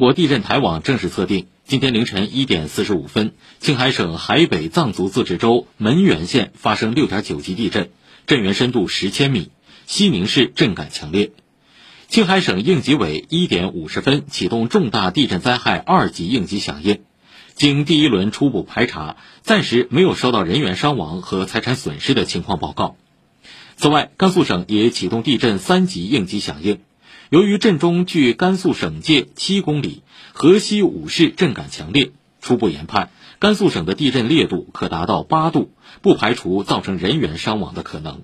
国地震台网正式测定，今天凌晨一点四十五分，青海省海北藏族自治州门源县发生六点九级地震，震源深度十千米，西宁市震感强烈。青海省应急委一点五十分启动重大地震灾害二级应急响应，经第一轮初步排查，暂时没有收到人员伤亡和财产损失的情况报告。此外，甘肃省也启动地震三级应急响应。由于震中距甘肃省界七公里，河西五市震感强烈，初步研判，甘肃省的地震烈度可达到八度，不排除造成人员伤亡的可能。